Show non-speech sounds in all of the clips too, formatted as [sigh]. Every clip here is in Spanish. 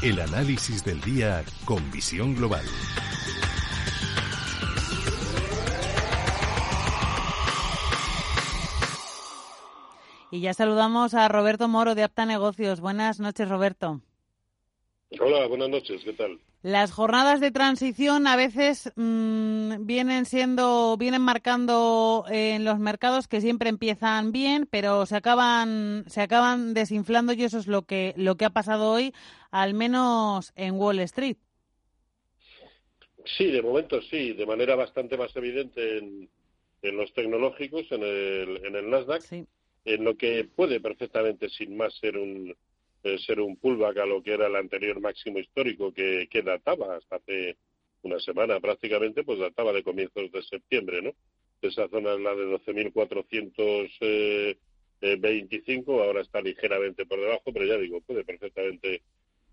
El análisis del día con visión global. Y ya saludamos a Roberto Moro de Apta Negocios. Buenas noches, Roberto. Hola, buenas noches, ¿qué tal? Las jornadas de transición a veces mmm, vienen siendo, vienen marcando en los mercados que siempre empiezan bien, pero se acaban, se acaban desinflando y eso es lo que, lo que ha pasado hoy, al menos en Wall Street. Sí, de momento sí, de manera bastante más evidente en, en los tecnológicos, en el, en el Nasdaq, Sí. en lo que puede perfectamente, sin más, ser un eh, ser un pullback a lo que era el anterior máximo histórico que, que databa hasta hace una semana prácticamente, pues databa de comienzos de septiembre, ¿no? Esa zona es la de 12.425, ahora está ligeramente por debajo, pero ya digo, puede perfectamente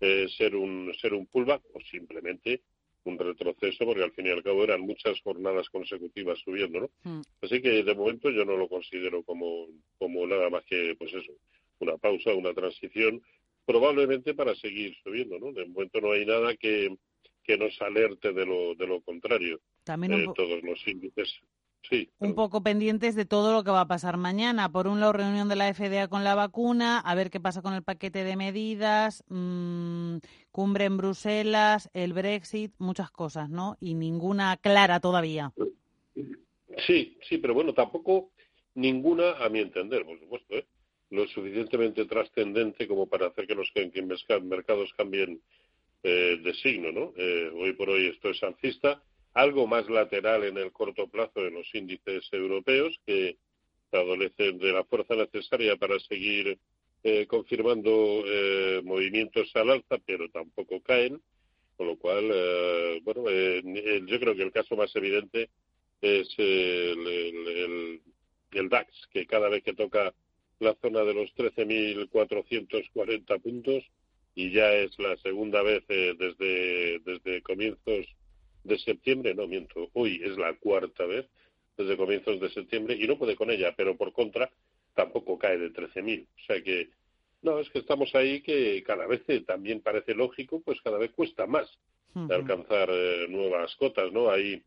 eh, ser un ser un pullback o simplemente un retroceso, porque al fin y al cabo eran muchas jornadas consecutivas subiendo, ¿no? Mm. Así que de momento yo no lo considero como, como nada más que, pues eso, una pausa, una transición, probablemente para seguir subiendo, ¿no? De momento no hay nada que, que nos alerte de lo, de lo contrario. También un, Eh, todos los índices, sí. un poco pendientes de todo lo que va a pasar mañana. Por un lado, reunión de la FDA con la vacuna, a ver qué pasa con el paquete de medidas, mm, cumbre en Bruselas, el Brexit, muchas cosas, ¿no? Y ninguna clara todavía. Sí, sí, pero bueno, tampoco ninguna, a mi entender, por supuesto, ¿eh? Lo suficientemente trascendente como para hacer que los mercados cambien eh, de signo, ¿no? Eh, hoy por hoy esto es alcista, algo más lateral en el corto plazo en los índices europeos que adolecen de la fuerza necesaria para seguir eh, confirmando eh, movimientos al alza, pero tampoco caen, con lo cual, eh, bueno, eh, yo creo que el caso más evidente es el, el- el- el DAX, que cada vez que toca la zona de los 13.440 puntos, y ya es la segunda vez eh, desde, desde comienzos de septiembre, no miento, hoy es la cuarta vez desde comienzos de septiembre, y no puede con ella, pero por contra tampoco cae de 13.000. O sea que, no, es que estamos ahí que cada vez eh, también parece lógico, pues cada vez cuesta más de alcanzar eh, nuevas cotas, ¿no? Ahí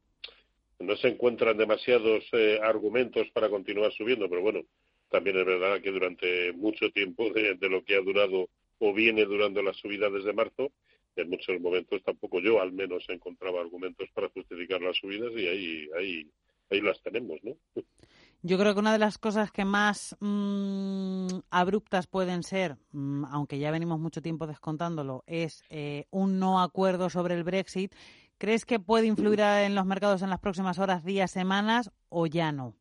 no se encuentran demasiados eh, argumentos para continuar subiendo, pero bueno, también es verdad que durante mucho tiempo de, lo que ha durado o viene durando la subida desde marzo, en muchos momentos tampoco yo al menos encontraba argumentos para justificar las subidas y ahí ahí ahí las tenemos, ¿no? Yo creo que una de las cosas que más mm, abruptas pueden ser, mm, aunque ya venimos mucho tiempo descontándolo, es eh, un no acuerdo sobre el Brexit. ¿Crees que puede influir en los mercados en las próximas horas, días, semanas o ya no?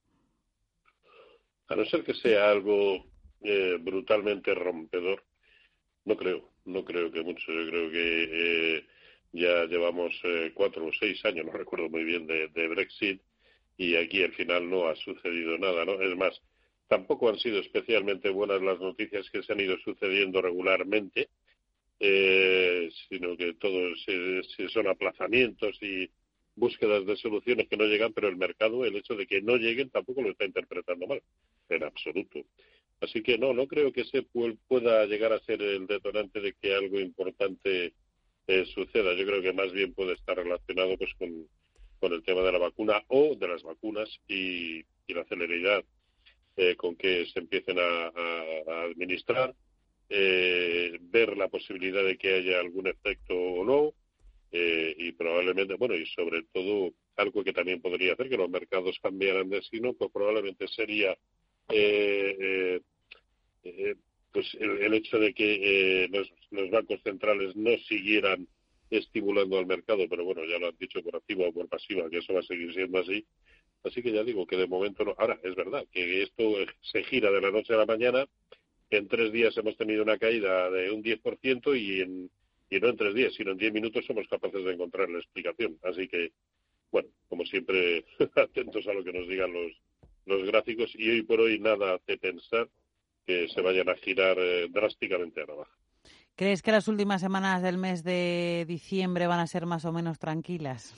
A no ser que sea algo eh, brutalmente rompedor, no creo, no creo que mucho. Yo creo que eh, ya llevamos eh, cuatro o seis años, no recuerdo muy bien, de, Brexit y aquí al final no ha sucedido nada, ¿no? Es más, tampoco han sido especialmente buenas las noticias que se han ido sucediendo regularmente, eh, sino que todo se- son aplazamientos y búsquedas de soluciones que no llegan, pero el mercado, el hecho de que no lleguen, tampoco lo está interpretando mal, absoluto. Así que no, no creo que pu- pueda llegar a ser el detonante de que algo importante eh, suceda. Yo creo que más bien puede estar relacionado pues con, el tema de la vacuna o de las vacunas y, la celeridad eh, con que se empiecen a, administrar, eh, ver la posibilidad de que haya algún efecto o no, eh, y probablemente, bueno, y sobre todo algo que también podría hacer que los mercados cambiaran de signo, pues probablemente sería eh, eh, pues el, el hecho de que eh, los, los bancos centrales no siguieran estimulando al mercado, pero bueno, ya lo han dicho por activa o por pasiva, que eso va a seguir siendo así. Así que ya digo que de momento no. Ahora, es verdad que esto se gira de la noche a la mañana en tres días hemos tenido una caída de un 10% y, en, y no en tres días, sino en diez minutos somos capaces de encontrar la explicación. Así que, bueno, como siempre, [laughs] atentos a lo que nos digan los, los gráficos y hoy por hoy nada hace pensar que se vayan a girar eh, drásticamente a la baja. ¿Crees que las últimas semanas del mes de diciembre van a ser más o menos tranquilas?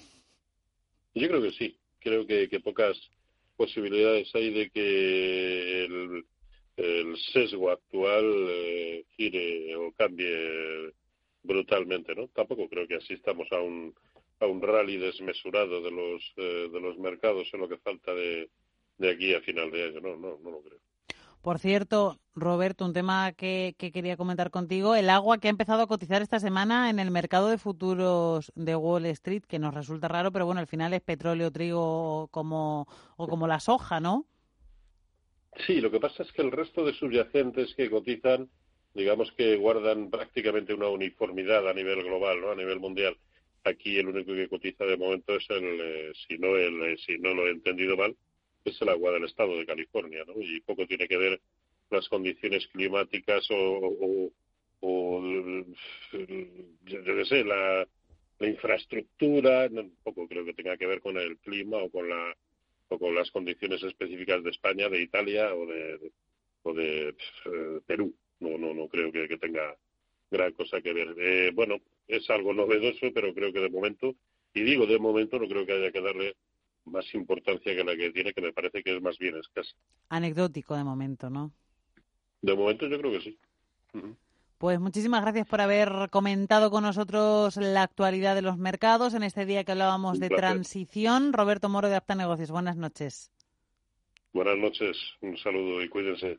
Yo creo que sí. Creo que, pocas posibilidades hay de que el, sesgo actual eh, gire o cambie brutalmente, ¿no? Tampoco creo que asistamos a un a un rally desmesurado de los eh, de los mercados en lo que falta de, de aquí a final de año. No, no, no lo creo. Por cierto, Roberto, un tema que, quería comentar contigo, el agua que ha empezado a cotizar esta semana en el mercado de futuros de Wall Street, que nos resulta raro, pero bueno, al final es petróleo, trigo como, o como la soja, ¿no? Sí, lo que pasa es que el resto de subyacentes que cotizan, digamos que guardan prácticamente una uniformidad a nivel global, ¿no? A nivel mundial. Aquí el único que cotiza de momento es el, eh, si no el, eh, si no lo he entendido mal, es el agua del estado de California, ¿no? Y poco tiene que ver las condiciones climáticas o, o, yo qué sé, la, infraestructura, poco creo que tenga que ver con el clima o con la o con las condiciones específicas de España, de Italia o de, o de eh, Perú. No, no, no creo que, tenga gran cosa que ver. Eh, bueno, es algo novedoso, pero creo que de momento, y digo de momento, no creo que haya que darle más importancia que la que tiene, que me parece que es más bien escasa. Anecdótico de momento, ¿no? De momento yo creo que sí. Pues muchísimas gracias por haber comentado con nosotros la actualidad de los mercados en este día que hablábamos de transición. Roberto Moro de Apta Negocios, buenas noches. Buenas noches, un saludo y cuídense.